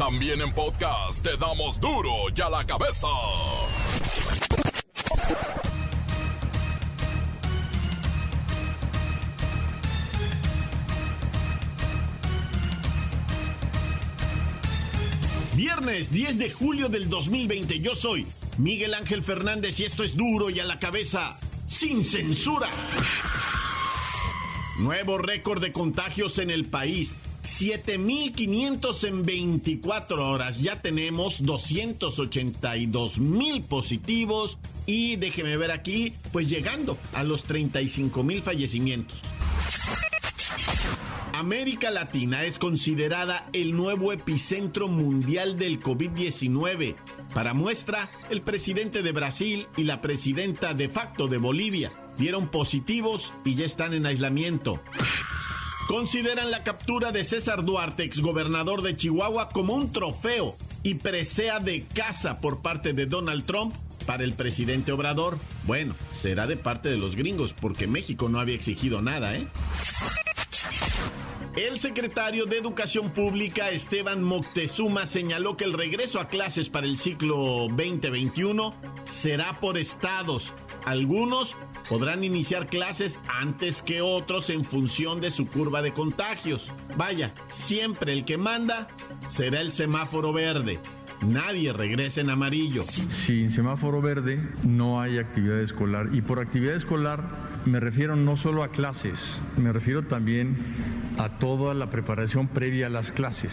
También en podcast te damos duro y a la cabeza. Viernes 10 de julio del 2020. Yo soy Miguel Ángel Fernández y esto es duro y a la cabeza, sin censura. Nuevo récord de contagios en el país. 7.500 en 24 horas. Ya tenemos 282.000 positivos y déjeme ver aquí, pues llegando a los 35.000 fallecimientos. América Latina es considerada el nuevo epicentro mundial del COVID-19. Para muestra, el presidente de Brasil y la presidenta de facto de Bolivia dieron positivos y ya están en aislamiento. Consideran la captura de César Duarte, exgobernador de Chihuahua, como un trofeo y presea de casa por parte de Donald Trump para el presidente Obrador. Bueno, será de parte de los gringos, porque México no había exigido nada, ¿eh? El secretario de Educación Pública, Esteban Moctezuma, señaló que el regreso a clases para el ciclo 2021 será por estados. Algunos podrán iniciar clases antes que otros en función de su curva de contagios. Vaya, siempre el que manda será el semáforo verde. Nadie regresa en amarillo. Sin semáforo verde no hay actividad escolar. Y por actividad escolar me refiero no solo a clases, me refiero también a toda la preparación previa a las clases.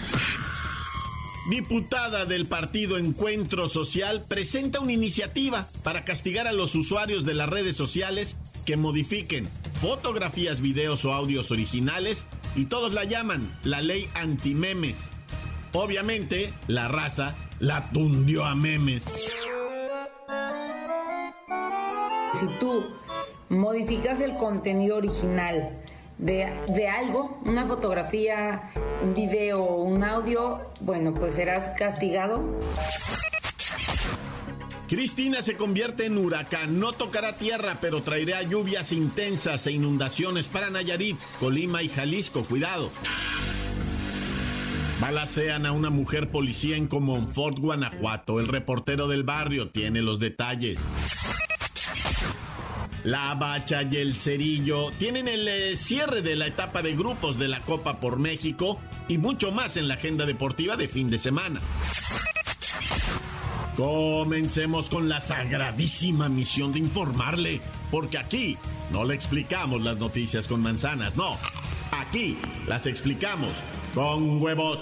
Diputada del partido Encuentro Social presenta una iniciativa para castigar a los usuarios de las redes sociales que modifiquen fotografías, videos o audios originales y todos la llaman la ley anti-memes. Obviamente, la raza la tundió a memes. Si tú modificas el contenido original, de, algo, una fotografía, un video, un audio, bueno, pues serás castigado. Cristina se convierte en huracán, no tocará tierra, pero traerá lluvias intensas e inundaciones para Nayarit, Colima y Jalisco, cuidado. Balacean a una mujer policía en Comonfort, Guanajuato. El reportero del barrio tiene los detalles. La Bacha y el Cerillo tienen el eh, cierre de la etapa de grupos de la Copa por México y mucho más en la agenda deportiva de fin de semana. Comencemos con la sagradísima misión de informarle, porque aquí no le explicamos las noticias con manzanas, no, aquí las explicamos con huevos.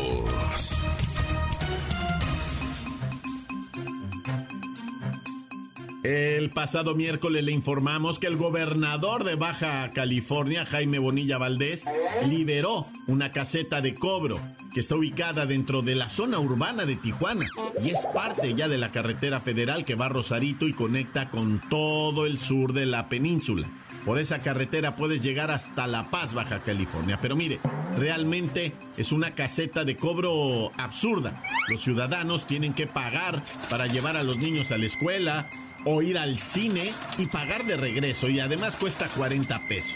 El pasado miércoles le informamos que el gobernador de Baja California, Jaime Bonilla Valdés, liberó una caseta de cobro que está ubicada dentro de la zona urbana de Tijuana y es parte ya de la carretera federal que va a Rosarito y conecta con todo el sur de la península. Por esa carretera puedes llegar hasta La Paz, Baja California. Pero mire, realmente es una caseta de cobro absurda. Los ciudadanos tienen que pagar para llevar a los niños a la escuela, o ir al cine y pagar de regreso y además cuesta 40 pesos.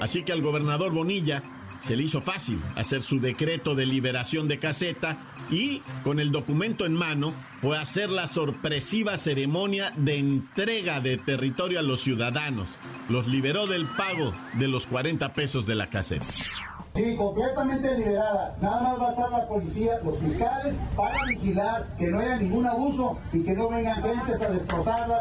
Así que al gobernador Bonilla se le hizo fácil hacer su decreto de liberación de caseta y con el documento en mano fue hacer la sorpresiva ceremonia de entrega de territorio a los ciudadanos. Los liberó del pago de los 40 pesos de la caseta. Sí, completamente liberada. Nada más va a estar la policía, los fiscales, para vigilar que no haya ningún abuso y que no vengan gentes a destrozarla.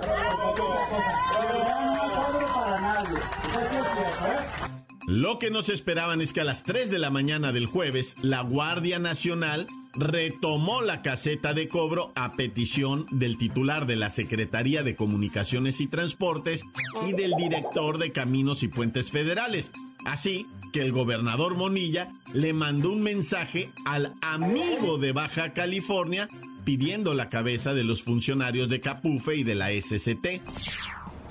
Lo que nos esperaban es que a las 3 de la mañana del jueves, la Guardia Nacional retomó la caseta de cobro a petición del titular de la Secretaría de Comunicaciones y Transportes y del director de Caminos y Puentes Federales. Así que el gobernador Monilla le mandó un mensaje al amigo de Baja California pidiendo la cabeza de los funcionarios de Capufe y de la SCT.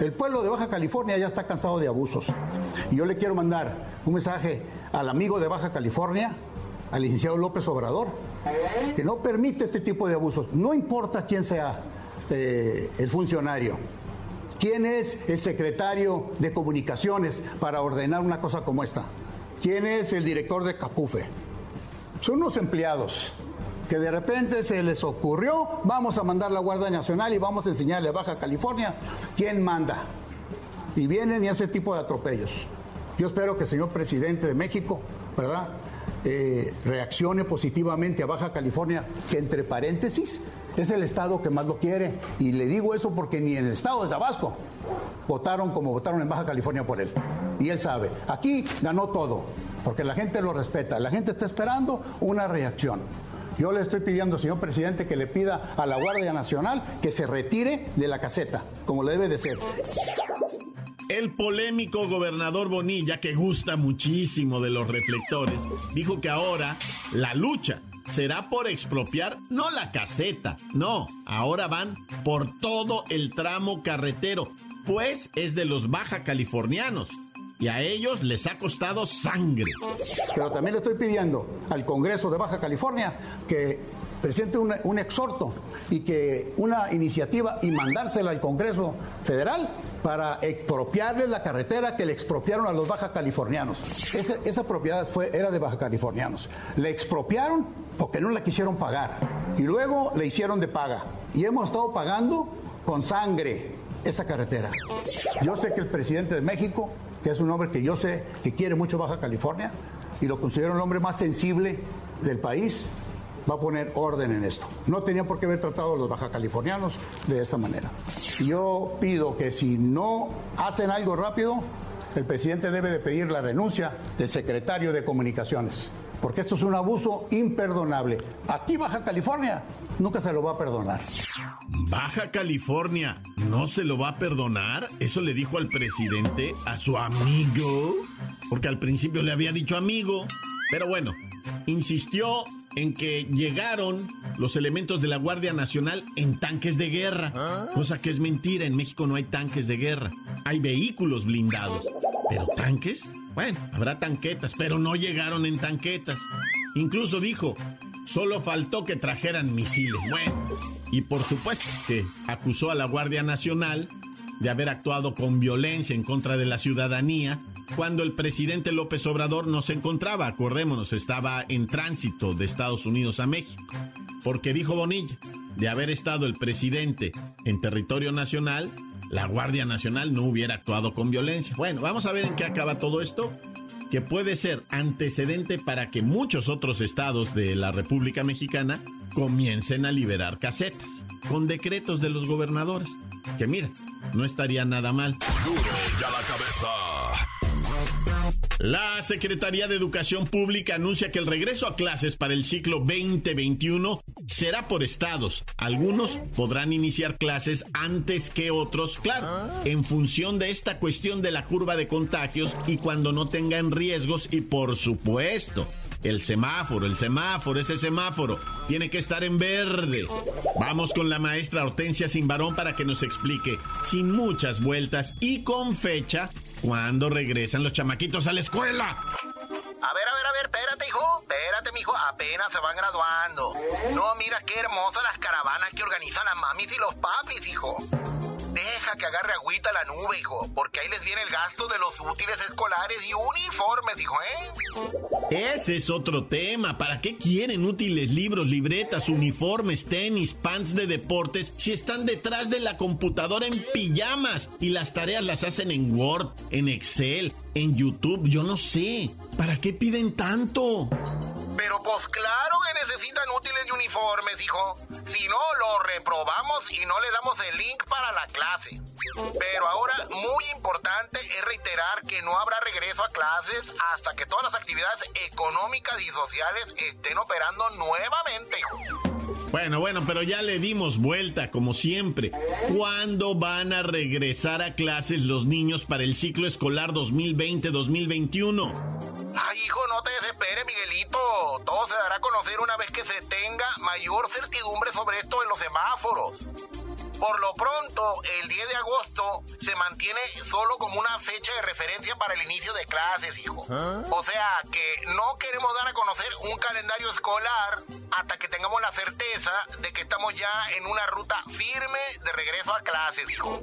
El pueblo de Baja California ya está cansado de abusos. Y yo le quiero mandar un mensaje al amigo de Baja California, al licenciado López Obrador, que no permite este tipo de abusos. No importa quién sea eh, el funcionario. ¿Quién es el secretario de comunicaciones para ordenar una cosa como esta? ¿Quién es el director de Capufe? Son unos empleados que de repente se les ocurrió, vamos a mandar la Guardia Nacional y vamos a enseñarle a Baja California quién manda. Y vienen y ese tipo de atropellos. Yo espero que el señor presidente de México, ¿verdad? Eh, reaccione positivamente a Baja California, que entre paréntesis es el estado que más lo quiere. Y le digo eso porque ni en el estado de Tabasco votaron como votaron en Baja California por él. Y él sabe, aquí ganó todo, porque la gente lo respeta, la gente está esperando una reacción. Yo le estoy pidiendo, señor presidente, que le pida a la Guardia Nacional que se retire de la caseta, como le debe de ser. El polémico gobernador Bonilla, que gusta muchísimo de los reflectores, dijo que ahora la lucha será por expropiar no la caseta, no, ahora van por todo el tramo carretero, pues es de los baja californianos y a ellos les ha costado sangre. Pero también le estoy pidiendo al Congreso de Baja California que presente un, exhorto y que una iniciativa y mandársela al Congreso Federal para expropiarles la carretera que le expropiaron a los baja californianos. Esa, propiedad fue, era de baja californianos. Le expropiaron porque no la quisieron pagar y luego le hicieron de paga. Y hemos estado pagando con sangre esa carretera. Yo sé que el presidente de México que es un hombre que yo sé que quiere mucho Baja California y lo considero el hombre más sensible del país, va a poner orden en esto. No tenía por qué haber tratado a los baja californianos de esa manera. yo pido que si no hacen algo rápido, el presidente debe de pedir la renuncia del secretario de Comunicaciones, porque esto es un abuso imperdonable. Aquí Baja California nunca se lo va a perdonar. Baja California no se lo va a perdonar. Eso le dijo al presidente, a su amigo, porque al principio le había dicho amigo. Pero bueno, insistió en que llegaron los elementos de la Guardia Nacional en tanques de guerra, cosa que es mentira, en México no hay tanques de guerra, hay vehículos blindados, pero tanques, bueno, habrá tanquetas, pero no llegaron en tanquetas. Incluso dijo, Solo faltó que trajeran misiles. Bueno, y por supuesto que acusó a la Guardia Nacional de haber actuado con violencia en contra de la ciudadanía cuando el presidente López Obrador no se encontraba, acordémonos, estaba en tránsito de Estados Unidos a México. Porque dijo Bonilla, de haber estado el presidente en territorio nacional, la Guardia Nacional no hubiera actuado con violencia. Bueno, vamos a ver en qué acaba todo esto que puede ser antecedente para que muchos otros estados de la República Mexicana comiencen a liberar casetas con decretos de los gobernadores. Que mira, no estaría nada mal. La Secretaría de Educación Pública anuncia que el regreso a clases para el ciclo 2021 será por estados. Algunos podrán iniciar clases antes que otros, claro, en función de esta cuestión de la curva de contagios y cuando no tengan riesgos y por supuesto, el semáforo, el semáforo, ese semáforo tiene que estar en verde. Vamos con la maestra Hortensia Simbarón para que nos explique, sin muchas vueltas y con fecha, cuándo regresan los chamaquitos a la escuela. A ver, a ver, a ver, espérate, hijo. Espérate, mijo. Apenas se van graduando. No, mira qué hermosas las caravanas que organizan las mamis y los papis, hijo. Que agarre agüita la nube, hijo, porque ahí les viene el gasto de los útiles escolares y uniformes, hijo, ¿eh? Ese es otro tema. ¿Para qué quieren útiles libros, libretas, uniformes, tenis, pants de deportes si están detrás de la computadora en pijamas y las tareas las hacen en Word, en Excel, en YouTube? Yo no sé. ¿Para qué piden tanto? Pero pues claro que necesitan útiles y uniformes, hijo. Si no, lo reprobamos y no le damos el link para la clase. Pero ahora, muy importante es reiterar que no habrá regreso a clases hasta que todas las actividades económicas y sociales estén operando nuevamente. Bueno, bueno, pero ya le dimos vuelta, como siempre. ¿Cuándo van a regresar a clases los niños para el ciclo escolar 2020-2021? Ay, hijo, no te desesperes, Miguelito. Todo se dará a conocer una vez que se tenga mayor certidumbre sobre esto en los semáforos. Por lo pronto, el 10 de agosto se mantiene solo como una fecha de referencia para el inicio de clases, hijo. O sea que no queremos dar a conocer un calendario escolar hasta que tengamos la certeza de que estamos ya en una ruta firme de regreso a clases, hijo.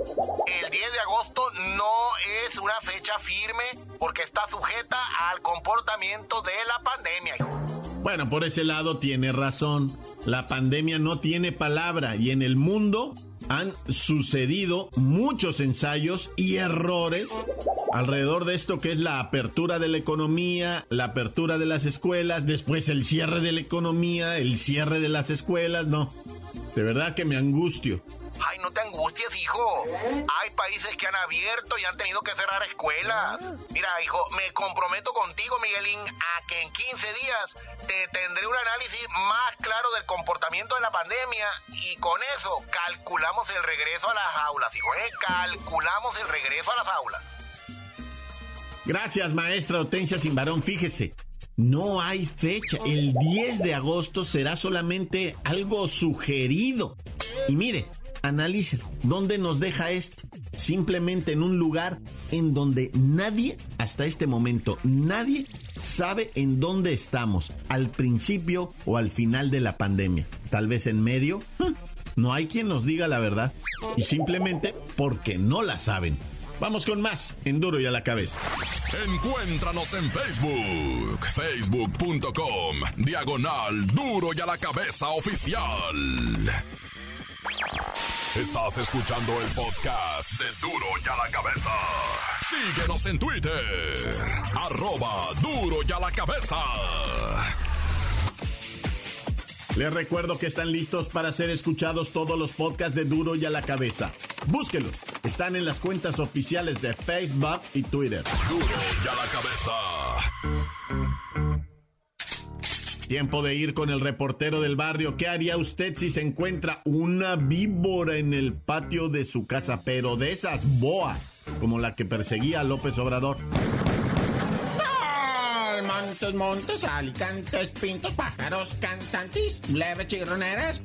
El 10 de agosto no es una fecha firme porque está sujeta al comportamiento de la pandemia, hijo. Bueno, por ese lado tiene razón. La pandemia no tiene palabra y en el mundo han sucedido muchos ensayos y errores alrededor de esto que es la apertura de la economía, la apertura de las escuelas, después el cierre de la economía, el cierre de las escuelas, no. De verdad que me angustio. Ay, no te angusties, hijo. Hay países que han abierto y han tenido que cerrar escuelas. Mira, hijo, me comprometo contigo, Miguelín, a que en 15 días te tendré un análisis más claro del comportamiento de la pandemia y con eso calculamos el regreso a las aulas, hijo, ¿eh? Calculamos el regreso a las aulas. Gracias, maestra Hortensia Simbarón. Fíjese, no hay fecha. El 10 de agosto será solamente algo sugerido. Y mire, analice dónde nos deja esto. Simplemente en un lugar en donde nadie, hasta este momento, nadie sabe en dónde estamos, al principio o al final de la pandemia. Tal vez en medio. Hmm, no hay quien nos diga la verdad. Y simplemente porque no la saben. Vamos con más en Duro y a la cabeza. Encuéntranos en Facebook, facebook.com, diagonal Duro y a la cabeza oficial. Estás escuchando el podcast de Duro y a la cabeza. Síguenos en Twitter, arroba Duro y a la cabeza. Les recuerdo que están listos para ser escuchados todos los podcasts de Duro y a la cabeza. Búsquelos. Están en las cuentas oficiales de Facebook y Twitter. Duro y a la cabeza. Tiempo de ir con el reportero del barrio. ¿Qué haría usted si se encuentra una víbora en el patio de su casa, pero de esas boas, como la que perseguía a López Obrador? Montes, montes, alicantes, pintos, pájaros, cantantes, culebras chirroneras,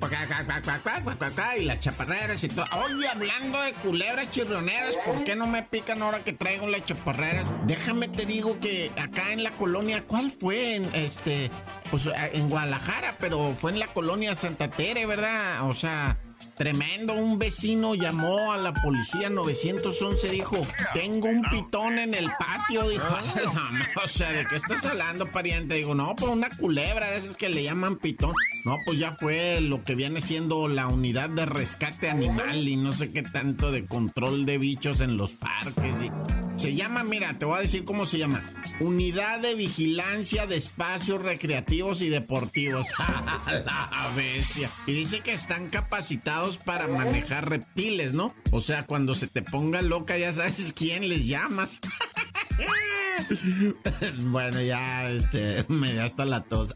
y las chaparreras y todo. Oye, hablando de culebras chirroneras, ¿por qué no me pican ahora que traigo las chaparreras? Déjame te digo que acá en la colonia, ¿cuál fue? En este, pues en Guadalajara, pero fue en la colonia Santa Tere, ¿verdad? O sea, Tremendo, un vecino llamó a la policía 911, dijo, tengo un pitón en el patio, dijo. o sea, ¿de qué estás hablando, pariente? Digo, no, pues una culebra de esas que le llaman pitón. No, pues ya fue lo que viene siendo la unidad de rescate animal y no sé qué tanto de control de bichos en los parques. Se llama, mira, te voy a decir cómo se llama. Unidad de Vigilancia de Espacios Recreativos y Deportivos. la bestia. Y dice que están capacitados para manejar reptiles, ¿no? O sea, cuando se te ponga loca ya sabes quién les llamas. bueno, ya, este, me da hasta la tos.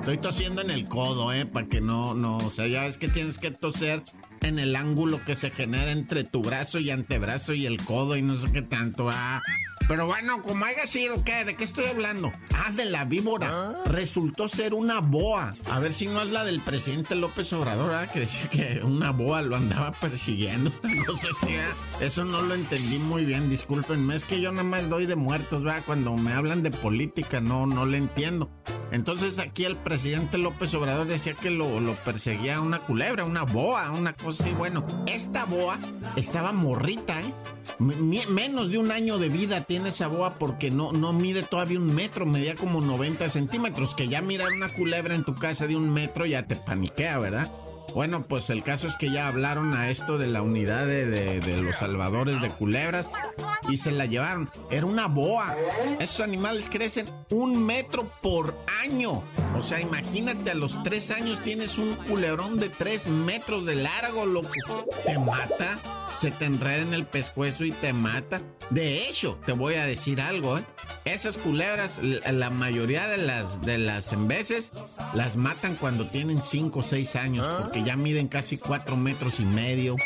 Estoy tosiendo en el codo, ¿eh? Para que no, no, o sea, ya es que tienes que toser en el ángulo que se genera entre tu brazo y antebrazo y el codo y no sé qué tanto. Ah, pero bueno, como haya sido, ¿qué? ¿De qué estoy hablando? Ah, de la víbora. Ah. Resultó ser una boa. A ver si no es la del presidente López Obrador, ¿ah? que decía que una boa lo andaba persiguiendo. No sé si eso no lo entendí muy bien, discúlpenme. Es que yo nada más doy de muertos, ¿verdad? Cuando me hablan de política, no, no le entiendo. Entonces aquí el presidente López Obrador decía que lo, lo perseguía una culebra, una boa, una cosa así. Bueno, esta boa estaba morrita, ¿eh? menos de un año de vida tiene esa boa porque no, no mide todavía un metro, medía como 90 centímetros, que ya mirar una culebra en tu casa de un metro ya te paniquea, ¿verdad? Bueno, pues el caso es que ya hablaron a esto de la unidad de, los salvadores de culebras y se la llevaron. Era una boa. Esos animales crecen un metro por año. O sea, imagínate, a los tres años tienes un culebrón de tres metros de largo, loco. Te mata, se te enreda en el pescuezo y te mata. De hecho, te voy a decir algo, ¿eh? Esas culebras, la mayoría de las, de las en veces, las matan cuando tienen 5 o 6 años, porque ya miden casi 4 metros y medio.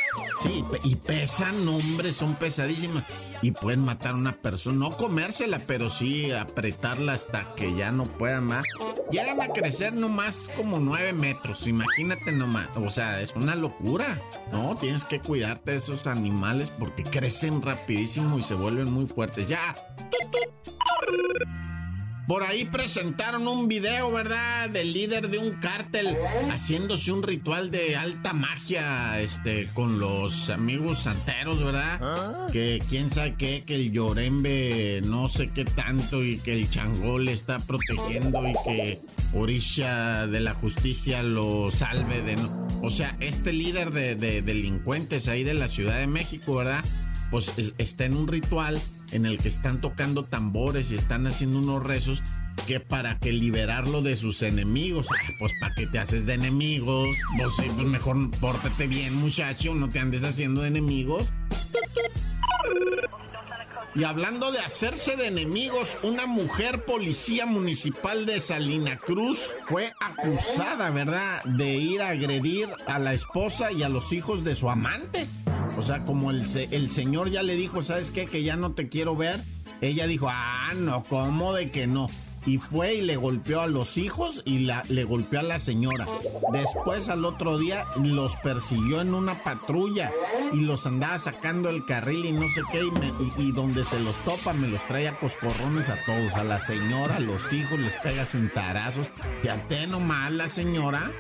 Sí, y pesan, hombre, son pesadísimas. Y pueden matar a una persona, no comérsela, pero sí apretarla hasta que ya no puedan más. Llegan a crecer nomás como 9 metros, imagínate nomás. O sea, es una locura. No, tienes que cuidarte de esos animales porque crecen rapidísimo y se vuelven muy fuertes. Ya. Por ahí presentaron un video, ¿verdad? Del líder de un cártel haciéndose un ritual de alta magia, este, con los amigos santeros, ¿verdad? ¿Ah? Que quién sabe qué, que el Llorembe no sé qué tanto y que el Changó le está protegiendo y que Orisha de la justicia lo salve de no. O sea, este líder de, de delincuentes ahí de la Ciudad de México, ¿verdad? Pues está en un ritual en el que están tocando tambores y están haciendo unos rezos que para que liberarlo de sus enemigos. Pues para que te haces de enemigos. Pues, pues mejor pórtate bien, muchacho, no te andes haciendo de enemigos. Y hablando de hacerse de enemigos, una mujer policía municipal de Salina Cruz fue acusada, ¿verdad?, de ir a agredir a la esposa y a los hijos de su amante. O sea, como el, señor ya le dijo, ¿sabes qué? Que ya no te quiero ver. Ella dijo, ah, no, ¿cómo de que no? y fue y le golpeó a los hijos y le golpeó a la señora. Después al otro día los persiguió en una patrulla y los andaba sacando el carril y no sé qué y, donde se los topa me los trae a coscorrones a todos, a la señora, a los hijos les pega sin tarazos. te nomás la señora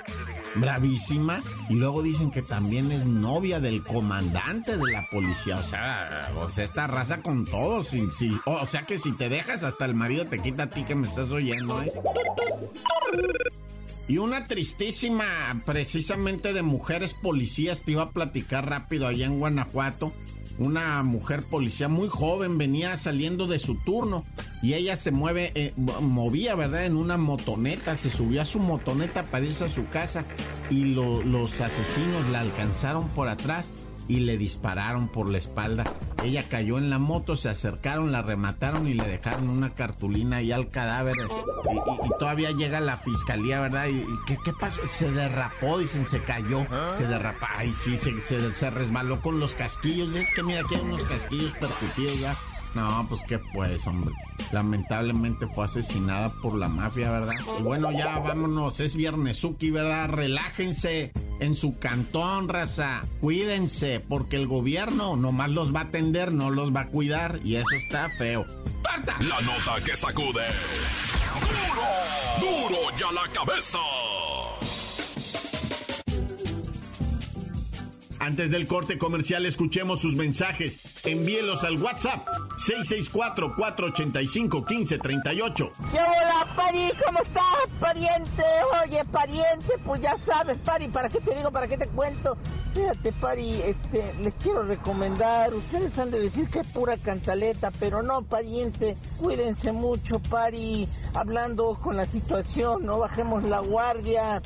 bravísima y luego dicen que también es novia del comandante de la policía. O sea, o sea, esta raza con todos. Si, o sea que si te dejas hasta el marido te quita a ti que me estás oyendo, ¿eh? Y una tristísima, precisamente de mujeres policías, te iba a platicar rápido allá en Guanajuato una mujer policía muy joven venía saliendo de su turno y ella se mueve, eh, movía, ¿verdad? En una motoneta, se subió a su motoneta para irse a su casa y los asesinos la alcanzaron por atrás y le dispararon por la espalda. Ella cayó en la moto, se acercaron, la remataron y le dejaron una cartulina ahí al cadáver. Y, todavía llega la fiscalía, ¿verdad? ¿Y, qué, pasó? Se derrapó, dicen, se cayó, se derrapó. Ay, sí, se, se, se resbaló con los casquillos. Es que mira, aquí hay unos casquillos percutidos ya. No, pues qué pues, hombre. Lamentablemente fue asesinada por la mafia, ¿verdad? Y bueno, ya vámonos, es viernesuki, ¿verdad? Relájense en su cantón, raza. Cuídense, porque el gobierno nomás los va a atender, no los va a cuidar, y eso está feo. ¡Tarta! La nota que sacude. ¡Duro! ¡Duro ya la cabeza! Antes del corte comercial, escuchemos sus mensajes. Envíelos al WhatsApp 664-485-1538. ¿Qué hola, Pari? ¿Cómo estás, pariente? Oye, pariente, pues ya sabes, Pari, ¿para qué te digo? ¿Para qué te cuento? Fíjate, Pari, este, les quiero recomendar, ustedes han de decir que es pura cantaleta, pero no, pariente, cuídense mucho, Pari, hablando con la situación, no bajemos la guardia.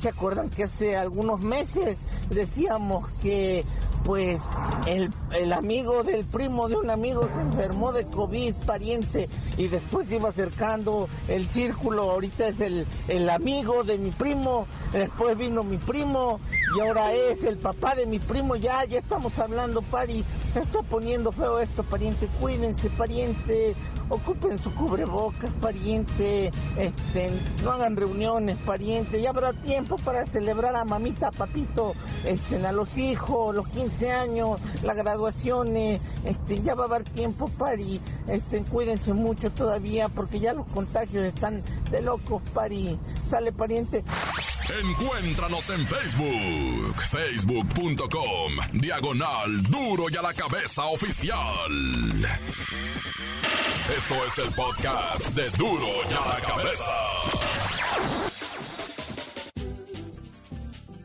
¿Se acuerdan que hace algunos meses decíamos que pues el, el, amigo del primo de un amigo se enfermó de COVID, pariente, y después iba acercando el círculo, ahorita es el, el amigo de mi primo, después vino mi primo, y ahora es el papá de mi primo, ya, ya estamos hablando, pari, se está poniendo feo esto, pariente, cuídense, pariente, ocupen su cubrebocas, pariente, este, no hagan reuniones, pariente, ya habrá tiempo para celebrar a mamita, papito, este, a los hijos, los 15 años, las graduaciones, este, ya va a haber tiempo, pari, este, cuídense mucho todavía, porque ya los contagios están de locos, pari, sale pariente. Encuéntranos en Facebook, facebook.com, diagonal duro y a la cabeza oficial. Esto es el podcast de duro y a la cabeza.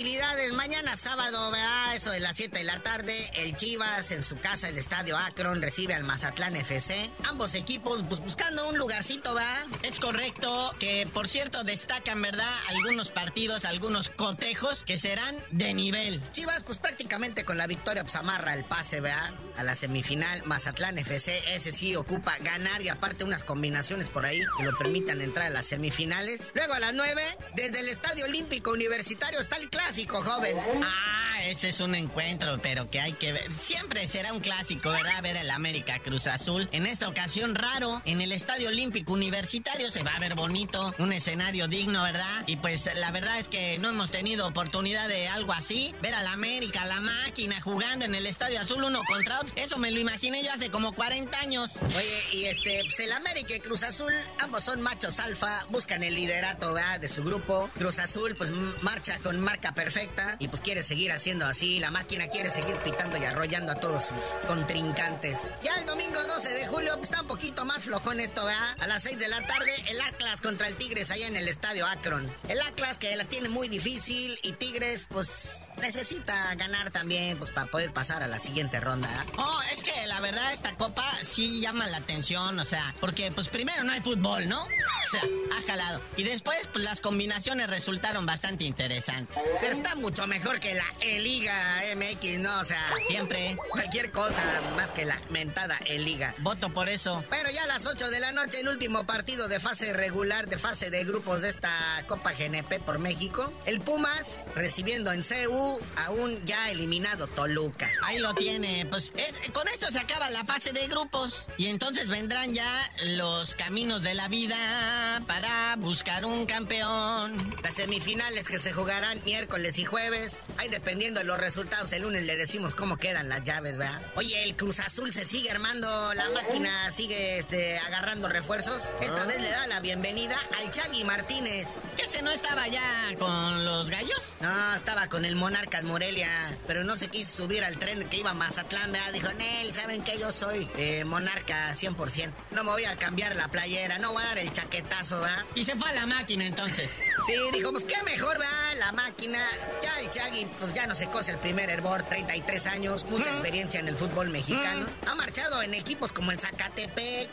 hostilidades mañana sábado, ¿verdad? Eso de las 7 de la tarde. El Chivas en su casa, el estadio Akron, recibe al Mazatlán FC. Ambos equipos pues, buscando un lugarcito, ¿verdad? Es correcto que, por cierto, destacan, ¿verdad? Algunos partidos, algunos cotejos que serán de nivel. Chivas, pues prácticamente con la victoria, pues amarra el pase, ¿verdad? A la semifinal. Mazatlán FC, ese sí ocupa ganar y aparte unas combinaciones por ahí que lo permitan entrar a las semifinales. Luego a las 9, desde el Estadio Olímpico Universitario está el clásico, joven. Ah, ese es un encuentro, pero que hay que ver. Siempre será un clásico, ¿verdad? Ver el América Cruz Azul. En esta ocasión, raro, en el Estadio Olímpico Universitario se va a ver bonito, un escenario digno, ¿verdad? Y pues la verdad es que no hemos tenido oportunidad de algo así. Ver al América, la máquina, jugando en el Estadio Azul uno contra otro. Eso me lo imaginé yo hace como 40 años. Oye, y este, pues el América y Cruz Azul, ambos son machos alfa, buscan el liderato, ¿verdad? De su grupo. Cruz Azul, pues marcha con marca perfecta y pues quiere seguir haciendo así. La máquina quiere seguir pitando y arrollando a todos sus contrincantes. Ya el domingo 12 de julio pues, está un poquito más flojón esto, ¿verdad? A las 6 de la tarde, el Atlas contra el Tigres allá en el estadio Akron. El Atlas que la tiene muy difícil y Tigres, pues necesita ganar también pues para poder pasar a la siguiente ronda. Oh, es que la verdad esta copa sí llama la atención, o sea, porque pues primero no hay fútbol, ¿no? O sea, ha calado. Y después pues las combinaciones resultaron bastante interesantes. Pero está mucho mejor que la E-Liga MX, ¿no? O sea, siempre cualquier cosa más que la mentada E-Liga. Voto por eso. Pero ya a las 8 de la noche el último partido de fase regular, de fase de grupos de esta Copa GNP por México, el Pumas recibiendo en CEU aún ya eliminado Toluca. Ahí lo tiene. Pues con esto se acaba la fase de grupos. Y entonces vendrán ya los caminos de la vida para buscar un campeón. Las semifinales que se jugarán miércoles y jueves. Ahí dependiendo de los resultados, el lunes le decimos cómo quedan las llaves, ¿verdad? Oye, el Cruz Azul se sigue armando, la máquina sigue este, agarrando refuerzos. Esta vez le da la bienvenida al Chagui Martínez. ¿Que ese no estaba ya con los gallos? No, estaba con el Monarcas Morelia, pero no se quiso subir al tren que iba a Mazatlán, ¿verdad? Dijo, Nel, ¿saben que yo soy eh, monarca 100%? No me voy a cambiar la playera, no voy a dar el chaquetazo, ¿verdad? Y se fue a la máquina entonces. Sí, dijo, pues qué mejor, va La máquina. Ya el Chagui, pues ya no se cose el primer hervor, 33 años, mucha experiencia en el fútbol mexicano. Ha marchado en equipos como el Zacatepec,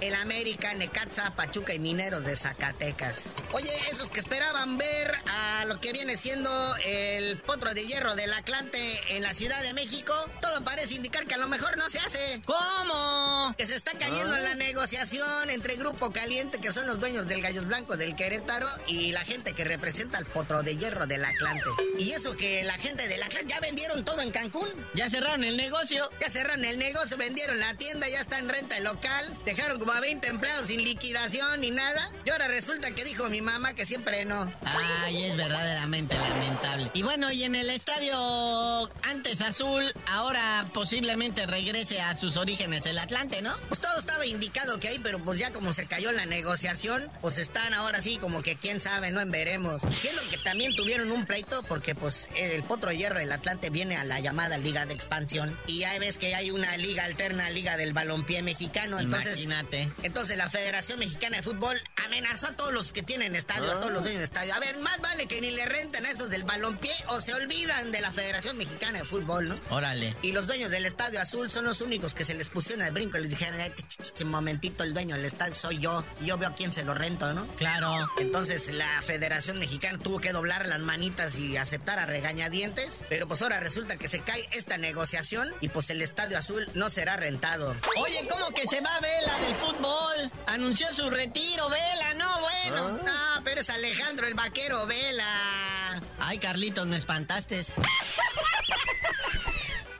el América, Necaxa, Pachuca y Mineros de Zacatecas. Oye, esos que esperaban ver a lo que viene siendo el potro de hierro del Atlante en la Ciudad de México, todo parece indicar que a lo mejor no se hace. ¿Cómo? Que se está cayendo en la negociación entre Grupo Caliente, que son los dueños del Gallos Blancos del Querétaro, y la gente que representa al potro de hierro del Atlante. Y eso que la gente del Atlante ya vendieron todo en Cancún. Ya cerraron el negocio. Ya cerraron el negocio, vendieron la tienda, ya está en renta el local. Dejaron como a 20 empleados sin liquidación ni nada. Y ahora resulta que dijo mi mamá que siempre no. Ay, es verdaderamente lamentable. Y bueno, y en el estadio antes azul, ahora posiblemente regrese a sus orígenes el Atlante, ¿no? Pues todo estaba indicado que hay, pero pues ya como se cayó la negociación, pues están ahora sí como que quién sabe, no en veremos. Siendo que también tuvieron un pleito porque pues el Potro Hierro del Atlante viene a la llamada Liga de Expansión y ya ves que hay una liga alterna, Liga del Balompié Mexicano, entonces Imagínate. entonces la Federación Mexicana de Fútbol amenazó a todos los que tienen estadio, a todos los dueños de estadio. A ver, más vale que ni le renten a esos del balompié o se olvidan de la Federación Mexicana de Fútbol, ¿no? Órale. Y los dueños del Estadio Azul son los únicos que se les pusieron al brinco y les dijeron, "Ay, ch, ch, ch, un momentito, el dueño del estadio soy yo, yo veo a quién se lo rento, ¿no? Claro. Entonces la Federación Mexicana tuvo que doblar las manitas y aceptar a regañadientes, pero pues ahora resulta que se cae esta negociación y pues el Estadio Azul no será rentado. Oye, ¿cómo que se va Vela del fútbol? Anunció su retiro, Vela, no, bueno. Ah, pero es Alejandro el Vaquero Vela. Ay, Carlitos, me espantaste.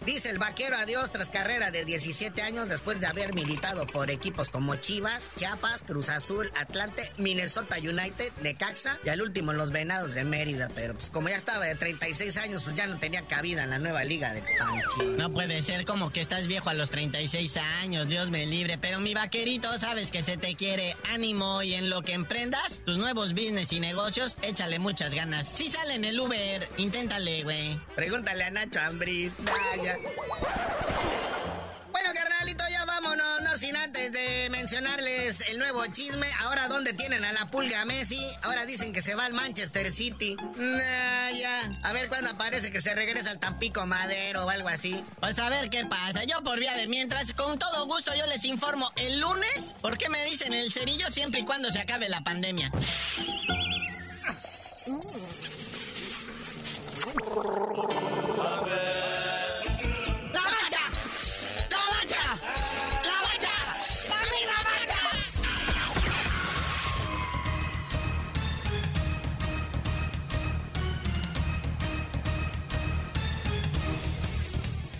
Dice el vaquero adiós tras carrera de 17 años después de haber militado por equipos como Chivas, Chiapas, Cruz Azul, Atlante, Minnesota United, Necaxa y al último los Venados de Mérida. Pero pues como ya estaba de 36 años, pues ya no tenía cabida en la nueva liga de expansión. No puede ser como que estás viejo a los 36 años, Dios me libre. Pero mi vaquerito, sabes que se te quiere ánimo y en lo que emprendas, tus nuevos business y negocios, échale muchas ganas. Si sale en el Uber, inténtale, güey. Pregúntale a Nacho Ambris. Vaya. Bueno, carnalito, ya vámonos, no sin antes de mencionarles el nuevo chisme, ahora dónde tienen a la pulga Messi, ahora dicen que se va al Manchester City. Nah, ya, a ver cuándo aparece que se regresa al Tampico Madero o algo así. Pues a ver qué pasa. Yo por vía de mientras, con todo gusto yo les informo el lunes, ¿por qué me dicen el cerillo siempre y cuando se acabe la pandemia?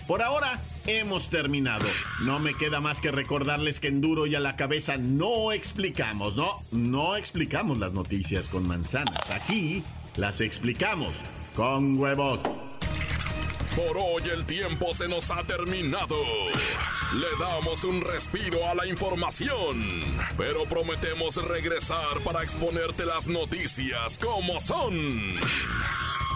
Por ahora hemos terminado. No me queda más que recordarles que en duro y a la cabeza no explicamos, ¿no? No explicamos las noticias con manzanas. Aquí las explicamos con huevos. Por hoy el tiempo se nos ha terminado. Le damos un respiro a la información, pero prometemos regresar para exponerte las noticias como son.